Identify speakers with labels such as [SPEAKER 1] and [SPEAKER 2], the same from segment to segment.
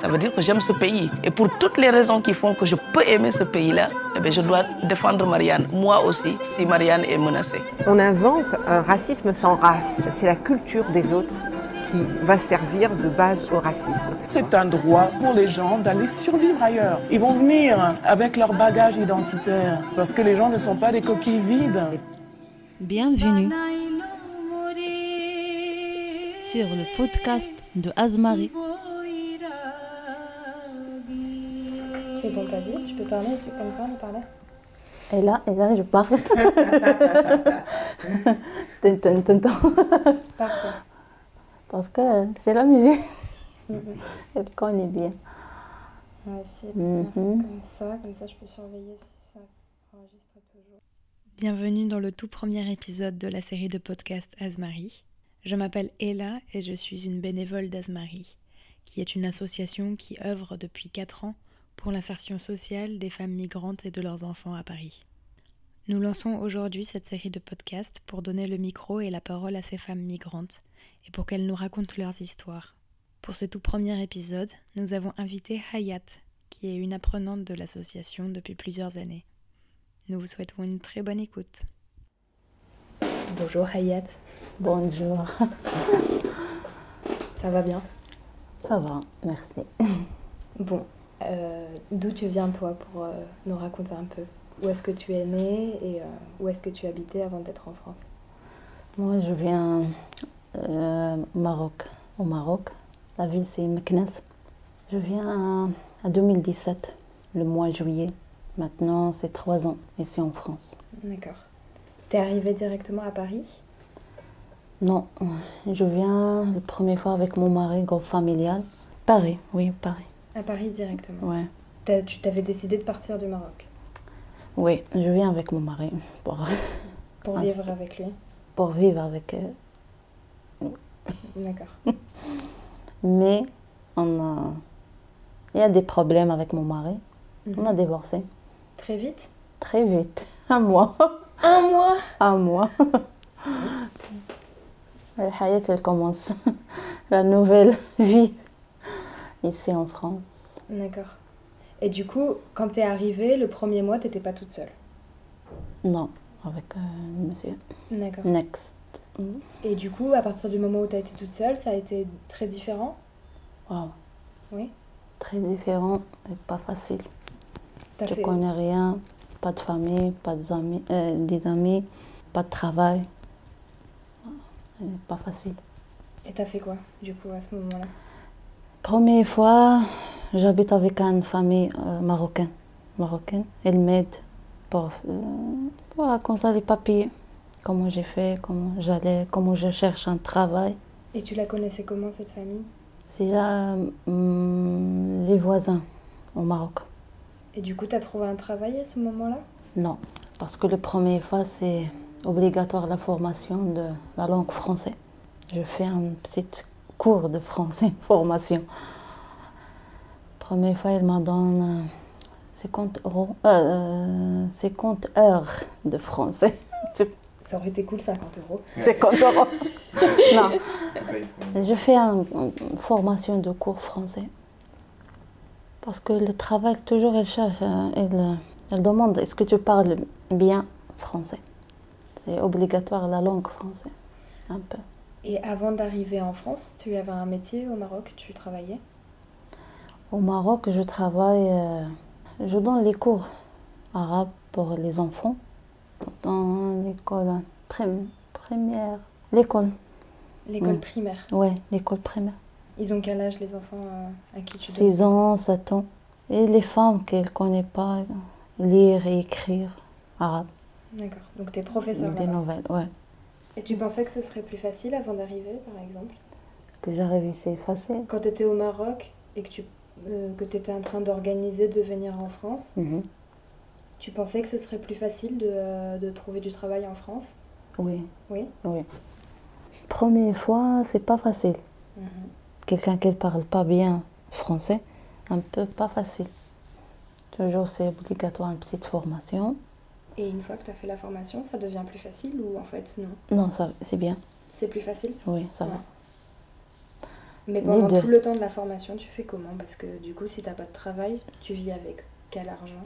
[SPEAKER 1] Ça veut dire que j'aime ce pays. Et pour toutes les raisons qui font que je peux aimer ce pays-là, eh bien, je dois défendre Marianne, moi aussi, si Marianne est menacée.
[SPEAKER 2] On invente un racisme sans race. C'est la culture des autres qui va servir de base au racisme.
[SPEAKER 3] C'est un droit pour les gens d'aller survivre ailleurs. Ils vont venir avec leur bagage identitaire parce que les gens ne sont pas des coquilles vides.
[SPEAKER 4] Bienvenue sur le podcast de Azmari.
[SPEAKER 5] C'est tu peux parler, c'est comme ça, on parler.
[SPEAKER 4] Et là, et là, je parle. Tintin, tintin.
[SPEAKER 5] Parfait.
[SPEAKER 4] Parce que c'est la musique.
[SPEAKER 5] Mhm.
[SPEAKER 4] Elle connaît bien.
[SPEAKER 5] Essayer de
[SPEAKER 4] Mhm.
[SPEAKER 5] faire comme ça, comme ça je peux surveiller si ça enregistre toujours.
[SPEAKER 6] Bienvenue dans le tout premier épisode de la série de podcasts Azmari. Je m'appelle Ella et je suis une bénévole d'Azmari, qui est une association qui œuvre depuis 4 ans pour l'insertion sociale des femmes migrantes et de leurs enfants à Paris. Nous lançons aujourd'hui cette série de podcasts pour donner le micro et la parole à ces femmes migrantes et pour qu'elles nous racontent leurs histoires. Pour ce tout premier épisode, nous avons invité Hayat, qui est une apprenante de l'association depuis plusieurs années. Nous vous souhaitons une très bonne écoute. Bonjour Hayat,
[SPEAKER 4] Bonjour.
[SPEAKER 5] Ça va bien?
[SPEAKER 4] Ça va, merci.
[SPEAKER 5] Bon, euh, d'où tu viens toi pour euh, nous raconter un peu Où est-ce que tu es née et euh, où est-ce que tu habitais avant d'être en France?
[SPEAKER 4] Moi, je viens au Maroc. Au Maroc, la ville c'est Meknès. Je viens à, à 2017, le mois de juillet. Maintenant, c'est trois ans ici en France.
[SPEAKER 5] D'accord. T'es arrivée directement à Paris?
[SPEAKER 4] Non, je viens la première fois avec mon mari, groupe familial. Paris, oui, Paris.
[SPEAKER 5] À Paris directement.
[SPEAKER 4] Ouais.
[SPEAKER 5] T'as- tu t'avais décidé de partir du Maroc
[SPEAKER 4] Oui, je viens avec mon mari pour,
[SPEAKER 5] pour vivre avec lui.
[SPEAKER 4] pour vivre avec eux.
[SPEAKER 5] D'accord.
[SPEAKER 4] Mais on a... il y a des problèmes avec mon mari. On a
[SPEAKER 5] Mhm.
[SPEAKER 4] divorcé
[SPEAKER 5] Très vite?
[SPEAKER 4] Très vite. Un mois.
[SPEAKER 5] Un mois?
[SPEAKER 4] Un mois. La Hayat, elle commence la nouvelle vie ici en France.
[SPEAKER 5] D'accord. Et du coup, quand t'es arrivée, le premier mois, t'étais pas toute seule?
[SPEAKER 4] Non, avec euh, monsieur.
[SPEAKER 5] D'accord.
[SPEAKER 4] Next.
[SPEAKER 5] Et du coup, à partir du moment où t'as été toute seule, ça a été très différent?
[SPEAKER 4] Wow.
[SPEAKER 5] Oui.
[SPEAKER 4] Très différent et pas facile.
[SPEAKER 5] T'as
[SPEAKER 4] Je
[SPEAKER 5] fait...
[SPEAKER 4] connais rien, pas de famille, pas d'amis, euh, des amis, pas de travail. Pas facile.
[SPEAKER 5] Et t'as fait quoi, du coup, à ce moment-là?
[SPEAKER 4] Première fois, j'habite avec une famille euh, marocaine. marocaine. Elle m'aide pour, euh, voilà, comme ça, les papiers. Comment j'ai fait, comment j'allais, comment je cherche un travail.
[SPEAKER 5] Et tu la connaissais comment, cette famille?
[SPEAKER 4] C'est là hum, les voisins au Maroc.
[SPEAKER 5] Et du coup, t'as trouvé un travail à ce moment-là?
[SPEAKER 4] Non, parce que la première fois, c'est obligatoire la formation de la langue française. Je fais un petit cours de français, formation. Première fois, il m'a donné euh, 50 euros, euh, 50 heures de français.
[SPEAKER 5] Ça aurait été cool, 50 euros.
[SPEAKER 4] 50 euros. non, je fais un- une formation de cours français. Parce que le travail, toujours, elle cherche, euh, elle, euh, elle demande est-ce que tu parles bien français? C'est obligatoire la langue française, un peu.
[SPEAKER 5] Et avant d'arriver en France, tu avais un métier au Maroc, tu travaillais?
[SPEAKER 4] Au Maroc, je travaille, euh, je donne les cours arabes pour les enfants dans l'école prim- primaire. L'école,
[SPEAKER 5] L'école primaire.
[SPEAKER 4] ouais, l'école primaire.
[SPEAKER 5] Ils ont quel âge, les enfants euh, à qui tu
[SPEAKER 4] 6 ans, 7 ans. Et les femmes qu'elles ne connaissent pas lire et écrire arabe,
[SPEAKER 5] D'accord. Donc t'es professeur
[SPEAKER 4] des nouvelles, ouais.
[SPEAKER 5] Et tu pensais que ce serait plus facile avant d'arriver, par exemple
[SPEAKER 4] Que j'arrive ici, c'est facile.
[SPEAKER 5] Quand tu étais au Maroc et que tu euh, que étais en train d'organiser de venir en France,
[SPEAKER 4] Mhm.
[SPEAKER 5] tu pensais que ce serait plus facile de, euh, de trouver du travail en France
[SPEAKER 4] Oui,
[SPEAKER 5] Oui.
[SPEAKER 4] oui. Première fois, c'est pas facile.
[SPEAKER 5] Mhm.
[SPEAKER 4] Quelqu'un qui ne parle pas bien français, un peu pas facile. Toujours, c'est obligatoire une petite formation.
[SPEAKER 5] Et une fois que tu as fait la formation, ça devient plus facile ou en fait non?
[SPEAKER 4] Non, ça, c'est bien.
[SPEAKER 5] C'est plus facile?
[SPEAKER 4] Oui, ça
[SPEAKER 5] Ouais.
[SPEAKER 4] va.
[SPEAKER 5] Mais pendant tout le temps de la formation, tu fais comment? Parce que du coup, si tu n'as pas de travail, tu vis avec quel argent?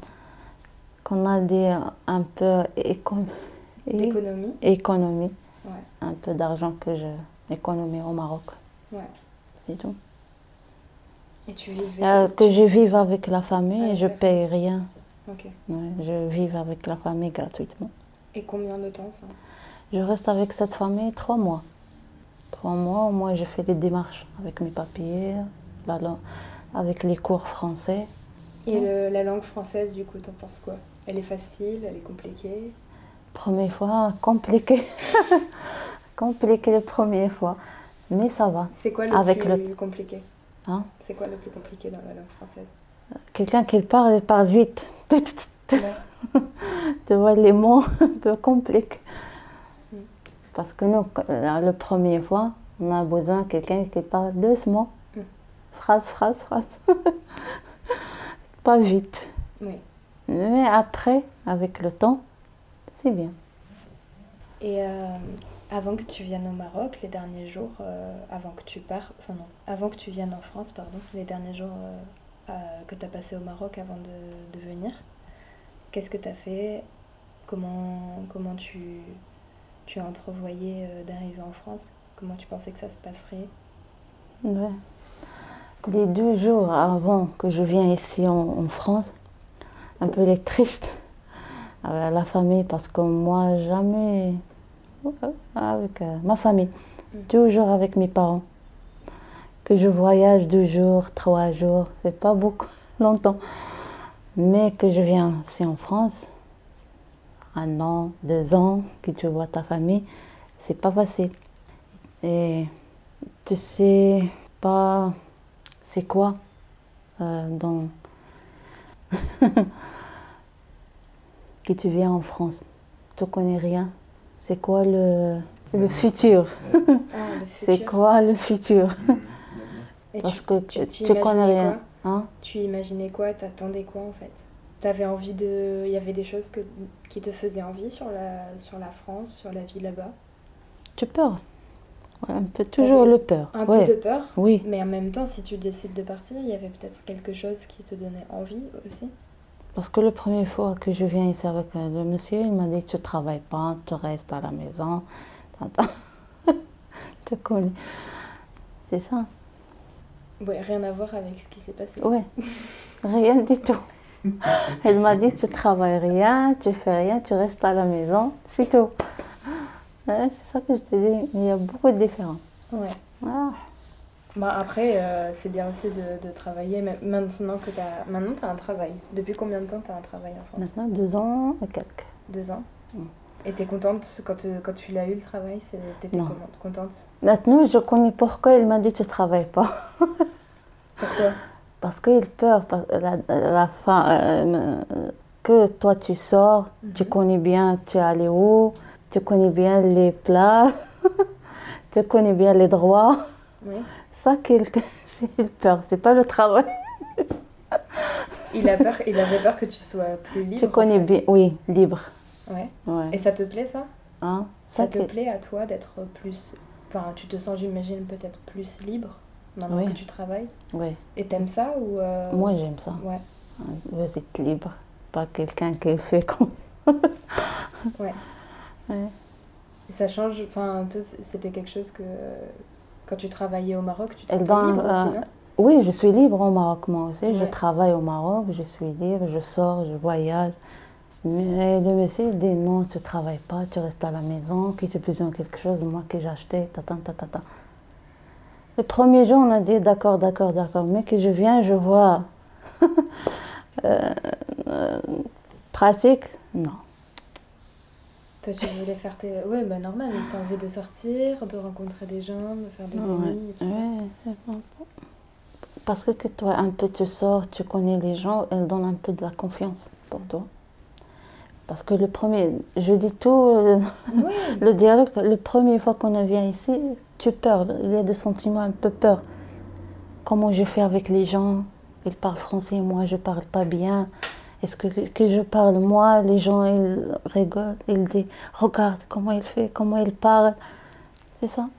[SPEAKER 4] Qu'on a des un peu économie. Économie. Un peu d'argent que je économise au Maroc. Ouais. C'est tout.
[SPEAKER 5] Et tu vivais
[SPEAKER 4] euh, Que je vive avec la famille et je paye rien. Ok. je vis avec la famille gratuitement.
[SPEAKER 5] Et combien de temps ça?
[SPEAKER 4] Je reste avec cette famille trois mois. Trois mois, au moins je fais les démarches avec mes papiers, avec les cours français.
[SPEAKER 5] Et la langue française, du coup, t'en penses quoi? Elle est facile, elle est compliquée?
[SPEAKER 4] Première fois, compliquée. compliquée la première fois. Mais ça va.
[SPEAKER 5] C'est quoi le plus compliqué? Hein? C'est quoi le plus compliqué dans la langue française?
[SPEAKER 4] Quelqu'un qui parle, il parle vite. tu vois les mots un peu compliqués. Mm. Parce que nous, la première fois, on a besoin de quelqu'un qui parle doucement. Mm. Phrase, phrase, phrase. Pas vite. Mais après, avec le temps, c'est bien.
[SPEAKER 5] Et euh, avant que tu viennes au Maroc, les derniers jours, euh, avant que tu pars, enfin non, avant que tu viennes en France, pardon, les derniers jours euh, que tu as passé au Maroc avant de, de venir, qu'est-ce que tu as fait? Comment, comment tu, tu as entrevoyé d'arriver en France? Comment tu pensais que ça se passerait?
[SPEAKER 4] Ouais. Les deux jours avant que je vienne ici en, France, un peu les tristes avec la famille parce que moi, jamais avec euh, ma famille, mm. toujours avec mes parents. Que je voyage deux jours, trois jours, c'est pas beaucoup, longtemps. Mais que je viens ici en France, un an, deux ans, que tu vois ta famille, c'est pas facile. Et tu sais pas c'est quoi euh, dans que tu viens en France. Tu connais rien. C'est quoi le, le futur, ah, C'est quoi le futur? Parce que tu, tu, connais rien.
[SPEAKER 5] Hein tu imaginais quoi? T'attendais quoi en fait? T'avais envie de. Il y avait des choses que, qui te faisaient envie sur la, sur la France, sur la vie là-bas?
[SPEAKER 4] Tu peur un peu toujours le peur.
[SPEAKER 5] Un peu de peur? Oui. Mais en même temps, si tu décides de partir, il y avait peut-être quelque chose qui te donnait envie aussi?
[SPEAKER 4] Parce que la première fois que je viens ici avec le monsieur, il m'a dit Tu ne travailles pas, tu restes à la maison. tu connais. C'est ça.
[SPEAKER 5] Oui, rien à voir avec ce qui s'est passé.
[SPEAKER 4] Oui, rien du tout. Elle m'a dit Tu travailles rien, tu fais rien, tu restes à la maison, c'est tout c'est ça que je te dis. Il y a beaucoup de différences. Ouais.
[SPEAKER 5] Ah. Bah après, euh, c'est bien aussi de, de, travailler. Maintenant que tu as, maintenant, as un travail. Depuis combien de temps tu as un travail en France?
[SPEAKER 4] Maintenant, deux ans et quelques.
[SPEAKER 5] Deux ans? Mm. Et tu es contente quand tu, quand tu l'as eu le travail Tu étais contente?
[SPEAKER 4] Maintenant, je connais pourquoi il m'a dit tu ne travailles pas.
[SPEAKER 5] pourquoi?
[SPEAKER 4] Parce qu'il peur, la, la fin, euh, que toi tu sors, tu mhm. connais bien, tu es allé où tu connais bien les plats, tu connais bien les droits. Oui. Ça qu'il c'est peur, c'est pas le travail.
[SPEAKER 5] il, a peur, il avait peur que tu sois plus libre.
[SPEAKER 4] Tu connais bien, oui, libre.
[SPEAKER 5] Ouais. Et ça te plaît ça? Hein? Ça, te plaît à toi d'être plus. Enfin, tu te sens, j'imagine, peut-être plus libre maintenant que tu travailles? Oui. Et t'aimes ça ou. Euh,
[SPEAKER 4] Moi, j'aime ça. Ouais. Vous êtes libre, pas quelqu'un qui fait comme.
[SPEAKER 5] ouais. Et ça change, enfin, c'était quelque chose que quand tu travaillais au Maroc, tu te sentais libre aussi, non?
[SPEAKER 4] Oui, je suis libre au Maroc, moi aussi. Je travaille au Maroc, je suis libre, je sors, je voyage. Mais le monsieur dit non, tu ne travailles pas, tu restes à la maison, que tu besoin de quelque chose, moi que j'ai acheté, ta, ta, ta, ta, Le premier jour, on a dit d'accord, d'accord, d'accord. Mais que je viens, je vois euh, euh, pratique, non.
[SPEAKER 5] Toi, tu voulais faire tes. Ouais, bah normal, tu as envie de sortir, de rencontrer des gens, de faire des amis tout ça.
[SPEAKER 4] Parce que, toi, un peu, tu sors, tu connais les gens, elle donne un peu de la confiance pour toi. Parce que le premier, je dis tout, euh, le dialogue, la première fois qu'on vient ici, tu peur, il y a des sentiments un peu peur. Comment je fais avec les gens? Ils parlent français, moi je parle pas bien. Est-ce que, que je parle moi, les gens ils rigolent, ils disent regarde comment il fait, comment il parle. C'est ça.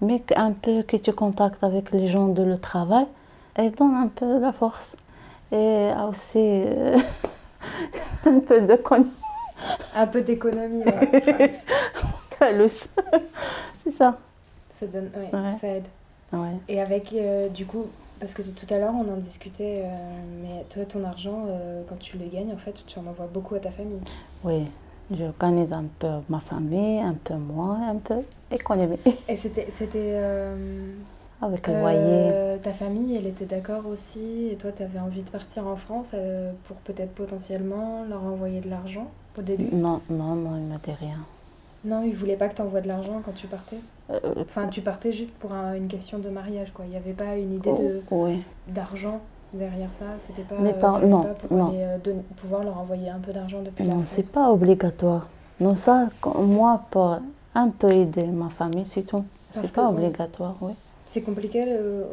[SPEAKER 4] Mais un peu que tu contactes avec les gens de le travail, elle donne un peu la force. Et aussi euh, un peu de
[SPEAKER 5] Un peu d'économie,
[SPEAKER 4] C'est ça.
[SPEAKER 5] Ça, donne, ça aide. Et avec, euh, du coup, parce que tout à l'heure on en discutait, euh, mais toi, ton argent, quand tu le gagnes, en fait, tu en envoies beaucoup à ta famille.
[SPEAKER 4] Oui. J'organise un peu ma famille, un peu moi, un peu économie.
[SPEAKER 5] Et c'était. Euh,
[SPEAKER 4] Avec le loyer.
[SPEAKER 5] Euh, ta famille, elle était d'accord aussi Et toi, tu avais envie de partir en France euh, pour peut-être potentiellement leur envoyer de l'argent? Au début
[SPEAKER 4] Non, non, non, il m'a dit rien.
[SPEAKER 5] Non, il voulait pas que tu envoies de l'argent quand tu partais Enfin, tu partais juste pour une question de mariage, quoi. Il n'y avait pas une idée de d'argent derrière ça C'était pas,
[SPEAKER 4] Mais par, non,
[SPEAKER 5] pour
[SPEAKER 4] non.
[SPEAKER 5] Euh, pouvoir leur envoyer un peu d'argent depuis
[SPEAKER 4] Non,
[SPEAKER 5] c'est
[SPEAKER 4] pas obligatoire. Non, ça, moi, pour un peu aider ma famille, c'est tout. C'est pas obligatoire, oui.
[SPEAKER 5] C'est compliqué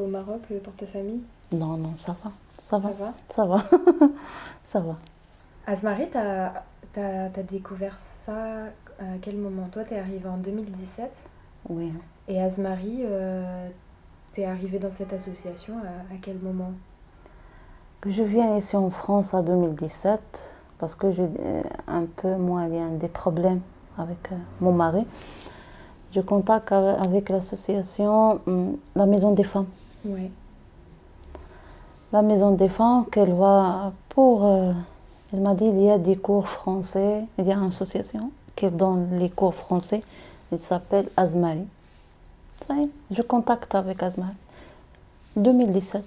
[SPEAKER 5] au Maroc euh, pour ta famille?
[SPEAKER 4] Non, non, ça va. Ça,
[SPEAKER 5] va,
[SPEAKER 4] Ça va? ça va.
[SPEAKER 5] Asmarie, tu as, as, découvert ça à quel moment? Toi, tu es arrivée en 2017.
[SPEAKER 4] Oui.
[SPEAKER 5] Et Asmarie, euh, tu es arrivée dans cette association à quel moment?
[SPEAKER 4] Je viens ici en France en 2017 parce que j'ai euh, un peu, moi, il y a des problèmes avec euh, mon mari. Je contacte avec l'association hum, La Maison des Femmes.
[SPEAKER 5] Oui.
[SPEAKER 4] La Maison des Femmes, qu'elle va pour. Euh, elle m'a dit il y a des cours français, il y a une association qui donne les cours français. Il s'appelle Azmari. Ça y est, je contacte avec Azmari. 2017.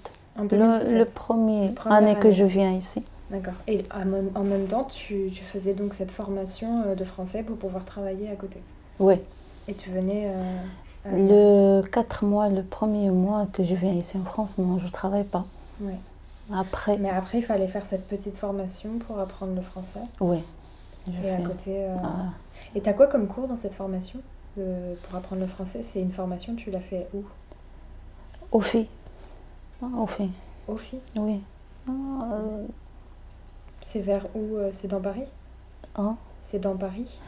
[SPEAKER 4] Le, premier année, que je viens ici.
[SPEAKER 5] D'accord. Et en même temps, tu, tu, faisais donc cette formation euh, de français pour pouvoir travailler à côté
[SPEAKER 4] Oui.
[SPEAKER 5] Et tu venais
[SPEAKER 4] euh, Le 4 mois, le premier mois que je viens ici en France, non, je ne travaille pas.
[SPEAKER 5] Oui.
[SPEAKER 4] Après.
[SPEAKER 5] Mais après, il fallait faire cette petite formation pour apprendre le français
[SPEAKER 4] Oui.
[SPEAKER 5] Et à côté. Euh... Ah. Et tu as quoi comme cours dans cette formation euh, pour apprendre le français? C'est une formation, tu l'as fait où?
[SPEAKER 4] Au FI. Ah, au fait.
[SPEAKER 5] Au fait
[SPEAKER 4] Oui.
[SPEAKER 5] Ah, euh, c'est vers où C'est dans Paris?
[SPEAKER 4] Hein?
[SPEAKER 5] C'est dans Paris?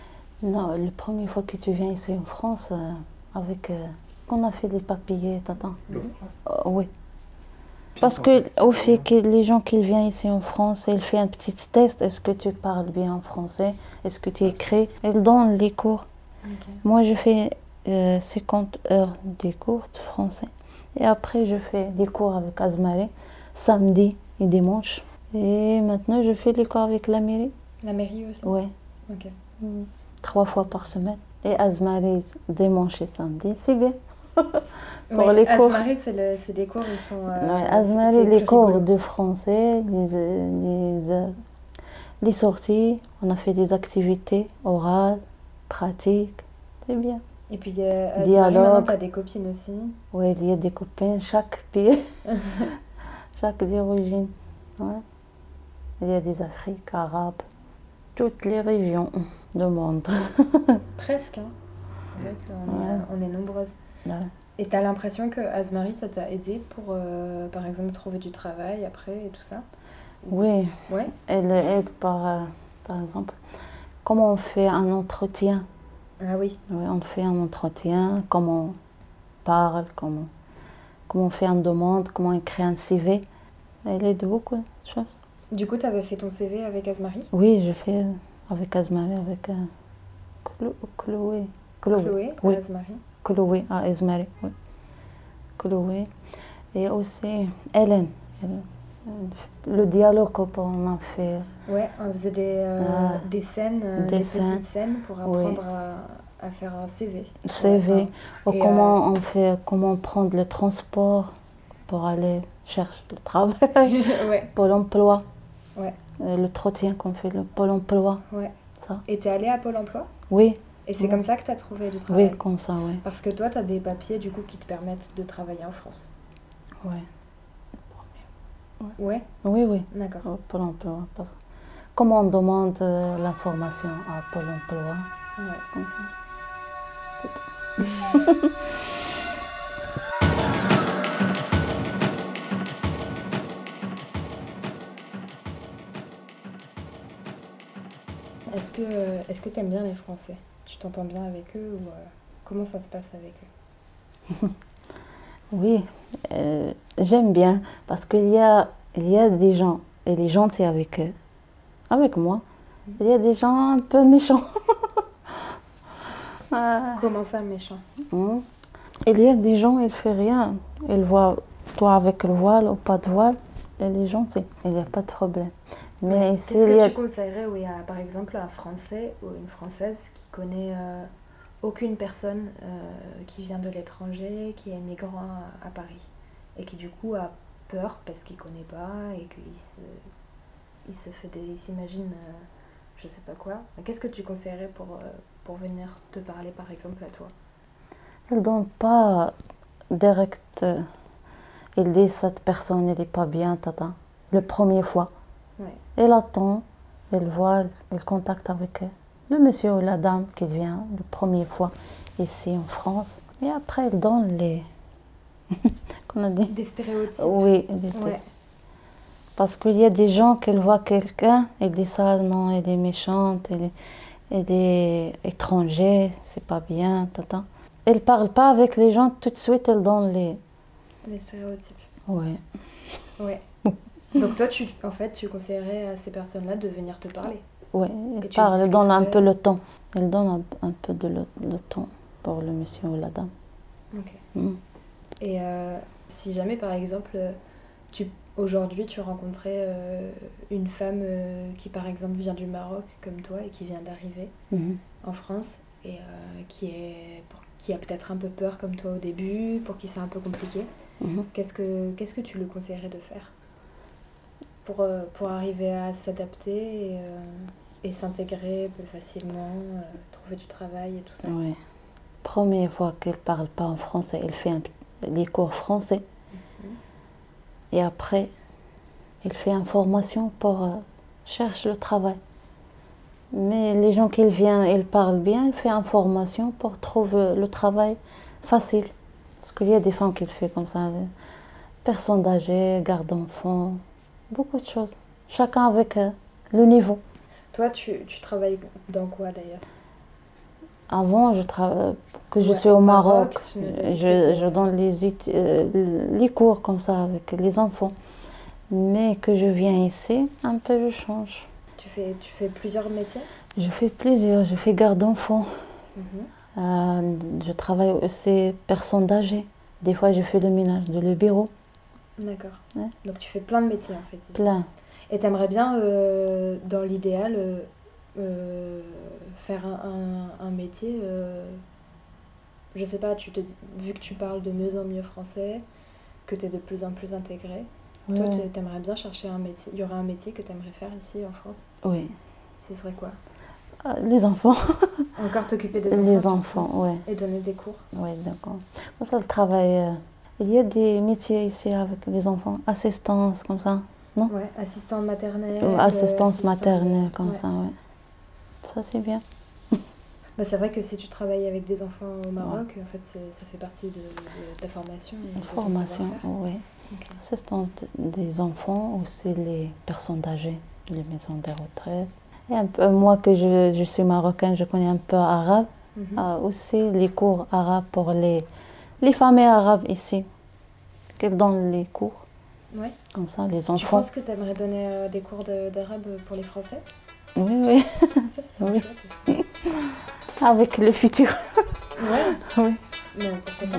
[SPEAKER 4] Non, la première fois que tu viens ici en France, avec. on a fait les papiers, t'attends Oui. Parce que au fait que les gens qui viennent ici en France, ils font un petit test. Est-ce que tu parles bien en français? Est-ce que tu écris? Ils donnent les cours. Moi, je fais 50 heures de cours de français. Et après, je fais des cours avec Azmaré, samedi et dimanche. Et maintenant, je fais des cours avec la mairie.
[SPEAKER 5] La mairie aussi?
[SPEAKER 4] Oui.
[SPEAKER 5] Ok.
[SPEAKER 4] Mm. Trois fois par semaine. Et Azmaré, dimanche et samedi, c'est bien.
[SPEAKER 5] Pour les cours. C'est des cours, ils sont.
[SPEAKER 4] Euh, les cours de français, les, les, euh, les sorties, on a fait des activités orales, pratiques, c'est bien.
[SPEAKER 5] Et puis, euh, Dialogue. tu as des copines aussi
[SPEAKER 4] Oui, il y a des copines, chaque pays, chaque origine. Ouais. Il y a des Afriques, Arabes, toutes les régions du monde.
[SPEAKER 5] Presque, hein. C'est vrai qu'on est, on est nombreuses. Et tu as l'impression que Azmarie, ça t'a aidé pour, euh, par exemple, trouver du travail après et tout ça
[SPEAKER 4] Oui.
[SPEAKER 5] Ouais.
[SPEAKER 4] Elle aide par, euh, par exemple, comment on fait un entretien
[SPEAKER 5] ah oui.
[SPEAKER 4] On fait un entretien, comment on parle, comment, comment on fait une demande, comment on écrit un CV. Elle aide beaucoup de choses.
[SPEAKER 5] Du coup, tu avais fait ton CV avec Azmarie
[SPEAKER 4] Oui, j'ai fait avec Azmarie, avec euh, Chloé.
[SPEAKER 5] Chloé, Chloé
[SPEAKER 4] oui. Chloé à Azmarie, oui. Chloé. Et aussi Hélène. Le dialogue qu'on a fait.
[SPEAKER 5] Ouais, on faisait des, euh, ah. des scènes, euh, des, petites scènes pour apprendre à, à, faire un CV.
[SPEAKER 4] CV. Ou comment euh, on fait, comment prendre le transport pour aller chercher le travail.
[SPEAKER 5] ouais.
[SPEAKER 4] Pôle emploi.
[SPEAKER 5] Ouais.
[SPEAKER 4] le trottin qu'on fait, le Pôle emploi.
[SPEAKER 5] Ouais.
[SPEAKER 4] Ça.
[SPEAKER 5] Et tu es allée à Pôle emploi?
[SPEAKER 4] Oui.
[SPEAKER 5] Et c'est comme ça que tu as trouvé du travail
[SPEAKER 4] Oui, comme ça, oui.
[SPEAKER 5] Parce que toi, tu as des papiers du coup qui te permettent de travailler en France.
[SPEAKER 4] Oui.
[SPEAKER 5] Ouais.
[SPEAKER 4] Oui, oui.
[SPEAKER 5] D'accord.
[SPEAKER 4] Pôle emploi. Parce... Comment on demande euh, l'information à Pôle emploi
[SPEAKER 5] ouais. Est-ce que est-ce que tu aimes bien les Français? T'entends bien avec eux ou euh, comment ça se passe avec eux?
[SPEAKER 4] Oui, euh, j'aime bien parce qu'il y a, il y a des gens, elle est gentille avec eux, avec moi. Il y a des gens un peu méchants. Ah.
[SPEAKER 5] Comment ça, méchant
[SPEAKER 4] Hmm. Il y a des gens, ils ne font rien. Ils voient toi avec le voile ou pas de voile, elle est gentille. Il n'y a pas de problème. Mais ici,
[SPEAKER 5] Est-ce
[SPEAKER 4] il y
[SPEAKER 5] que
[SPEAKER 4] a...
[SPEAKER 5] tu conseillerais, oui, à, par exemple, un Français ou une Française qui connaît euh, aucune personne euh, qui vient de l'étranger, qui est migrant à, à Paris et qui du coup a peur parce qu'il connaît pas et qu'il se, il se fait des, il s'imagine, euh, je sais pas quoi. Qu'est-ce que tu conseillerais pour euh, pour venir te parler, par exemple, à toi?
[SPEAKER 4] Elle ne donne pas direct. Il dit cette personne, elle n'est pas bien, tata. Le premier fois. Elle attend, elle voit, elle contacte avec le monsieur ou la dame qui vient la première fois ici en France. Et après, elle donne les. Qu'on a dit?
[SPEAKER 5] Des stéréotypes.
[SPEAKER 4] Oui,
[SPEAKER 5] Ouais.
[SPEAKER 4] parce qu'il y a des gens qui voient quelqu'un et disent ça, non, elle est méchante, elle est, elle est étrangère, c'est pas bien, tata. Elle parle pas avec les gens, tout de suite, elle donne les.
[SPEAKER 5] Les stéréotypes.
[SPEAKER 4] Ouais.
[SPEAKER 5] Ouais. Donc toi, tu, en fait, tu conseillerais à ces personnes-là de venir te parler.
[SPEAKER 4] Ouais,
[SPEAKER 5] Et
[SPEAKER 4] elle
[SPEAKER 5] tu
[SPEAKER 4] parle, elle donne un peu le temps. Elle donne un, un peu de le, le temps pour le monsieur ou la dame.
[SPEAKER 5] Ok.
[SPEAKER 4] Mm.
[SPEAKER 5] Et euh, si jamais, par exemple, tu, aujourd'hui, tu rencontrais euh, une femme euh, qui, par exemple, vient du Maroc, comme toi, et qui vient d'arriver
[SPEAKER 4] Mhm.
[SPEAKER 5] en France, et qui, est, pour- qui a peut-être un peu peur, comme toi, au début, pour qui c'est un peu compliqué,
[SPEAKER 4] Mhm.
[SPEAKER 5] qu'est-ce que, qu'est-ce que tu lui conseillerais de faire? Pour, euh, pour arriver à s'adapter et, euh, et s'intégrer plus facilement, euh, trouver du travail et tout ça
[SPEAKER 4] Ouais. Première fois qu'elle parle pas en français, elle fait un, des cours français. Et après, elle fait une formation pour euh, chercher le travail. Mais les gens qui viennent, ils parlent bien, elle fait une formation pour trouver le travail facile. Parce qu'il y a des femmes qui le font comme ça. Personnes âgées, garde d'enfants, beaucoup de choses. Chacun avec euh, le niveau.
[SPEAKER 5] Toi, tu, tu travailles dans quoi d'ailleurs?
[SPEAKER 4] Avant, je travaille, que je
[SPEAKER 5] Ouais,
[SPEAKER 4] suis au
[SPEAKER 5] Maroc, as
[SPEAKER 4] je, je donne les, euh, les cours comme ça avec les enfants. Mais que je viens ici, un peu je change.
[SPEAKER 5] Tu fais, tu fais plusieurs métiers?
[SPEAKER 4] Je fais plusieurs, je fais garde d'enfants.
[SPEAKER 5] Mhm.
[SPEAKER 4] Euh, je travaille aussi personnes âgées. Des fois, je fais le ménage de le bureau,
[SPEAKER 5] D'accord.
[SPEAKER 4] Ouais.
[SPEAKER 5] Donc tu fais plein de métiers en fait. ici.
[SPEAKER 4] plein.
[SPEAKER 5] Et t'aimerais bien, euh, dans l'idéal, euh, euh, faire un, un- un métier, euh, je sais pas, tu te, vu que tu parles de mieux en mieux français, que tu es de plus en plus intégré, toi
[SPEAKER 4] Ouais.
[SPEAKER 5] tu t'aimerais bien chercher un métier, il y aurait un métier que tu aimerais faire ici en France?
[SPEAKER 4] Oui.
[SPEAKER 5] Ce serait quoi?
[SPEAKER 4] Ah, Les enfants.
[SPEAKER 5] Encore t'occuper des enfants
[SPEAKER 4] Les enfants, oui.
[SPEAKER 5] Et donner des cours
[SPEAKER 4] Oui, d'accord. Pour ça, le travail. Il y a des métiers ici avec les enfants, assistance, comme ça.
[SPEAKER 5] Ouais, assistante maternelle.
[SPEAKER 4] Ou
[SPEAKER 5] euh,
[SPEAKER 4] assistance
[SPEAKER 5] assistant-
[SPEAKER 4] maternelle, comme
[SPEAKER 5] Ouais.
[SPEAKER 4] ça, ouais. Ça, c'est bien.
[SPEAKER 5] Bah, c'est vrai que si tu travailles avec des enfants au Maroc, en fait, ça fait partie de, de- ta formation.
[SPEAKER 4] Formation, oui.
[SPEAKER 5] Ok.
[SPEAKER 4] Assistance de- des enfants, aussi les personnes âgées, les maisons de retraite. Et un peu, moi, que je, je suis marocaine, je connais un peu arabe.
[SPEAKER 5] Mhm.
[SPEAKER 4] Ah, aussi les cours arabes pour les, les familles arabes ici. Qu'elles donnent les cours,
[SPEAKER 5] Ouais.
[SPEAKER 4] comme ça, les
[SPEAKER 5] Tu
[SPEAKER 4] enfants.
[SPEAKER 5] penses que tu aimerais donner euh, des cours de- d'arabe pour les Français?
[SPEAKER 4] Oui, oui.
[SPEAKER 5] Ça.
[SPEAKER 4] Avec le futur.
[SPEAKER 5] Ouais.
[SPEAKER 4] Oui.
[SPEAKER 5] Non, pourquoi pas.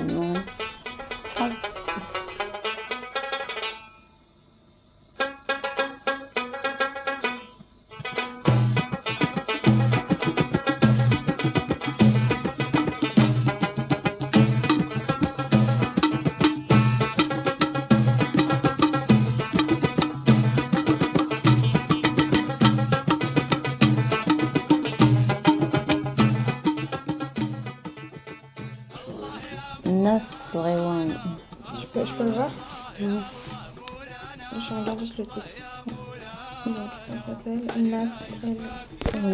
[SPEAKER 7] mess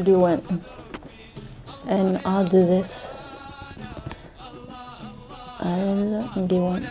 [SPEAKER 7] do one, and I'll do this.
[SPEAKER 4] I'll do it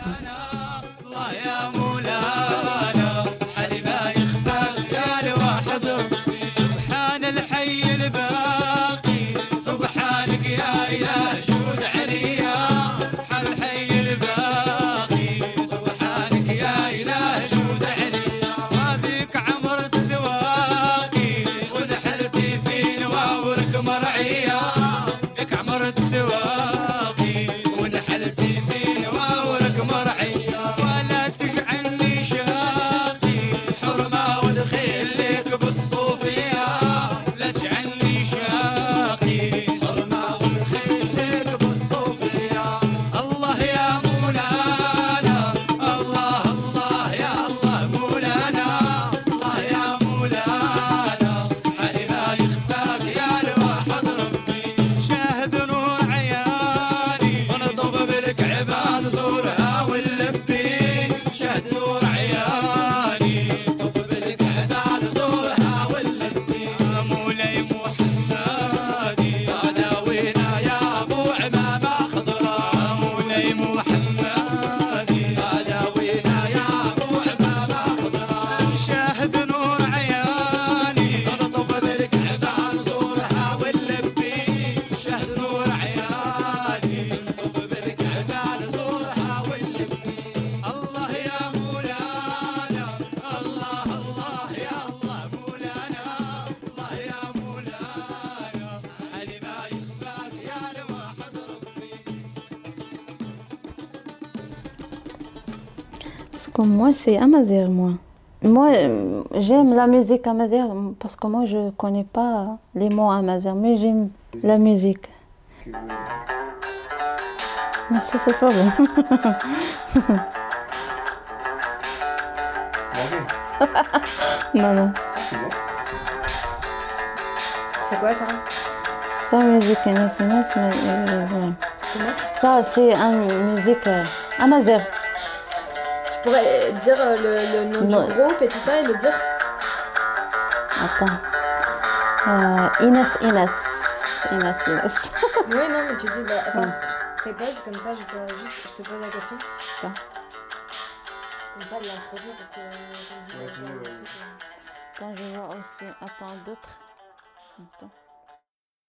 [SPEAKER 4] C'est Amazir, moi. Moi, euh, j'aime la musique Amazir parce que moi, je connais pas les mots Amazir, mais j'aime la musique. Mais ça, c'est pas bon. non, non.
[SPEAKER 5] C'est quoi ça?
[SPEAKER 4] Musique euh. Ça, c'est une musique euh,
[SPEAKER 5] Pourrais dire euh, le, le nom
[SPEAKER 4] Non.
[SPEAKER 5] du groupe et tout ça et le dire
[SPEAKER 4] Attends. Euh, Inès, Inès. Inès, Inès.
[SPEAKER 5] Oui, non, mais tu dis, bah, attends,
[SPEAKER 4] Ouais.
[SPEAKER 5] fais pause, comme ça je te, juste, je te pose la question.
[SPEAKER 4] Attends.
[SPEAKER 5] Comme ça, il parce que.
[SPEAKER 7] Ouais, euh,
[SPEAKER 5] euh,
[SPEAKER 4] Attends, je vois aussi. Attends, d'autres. Attends.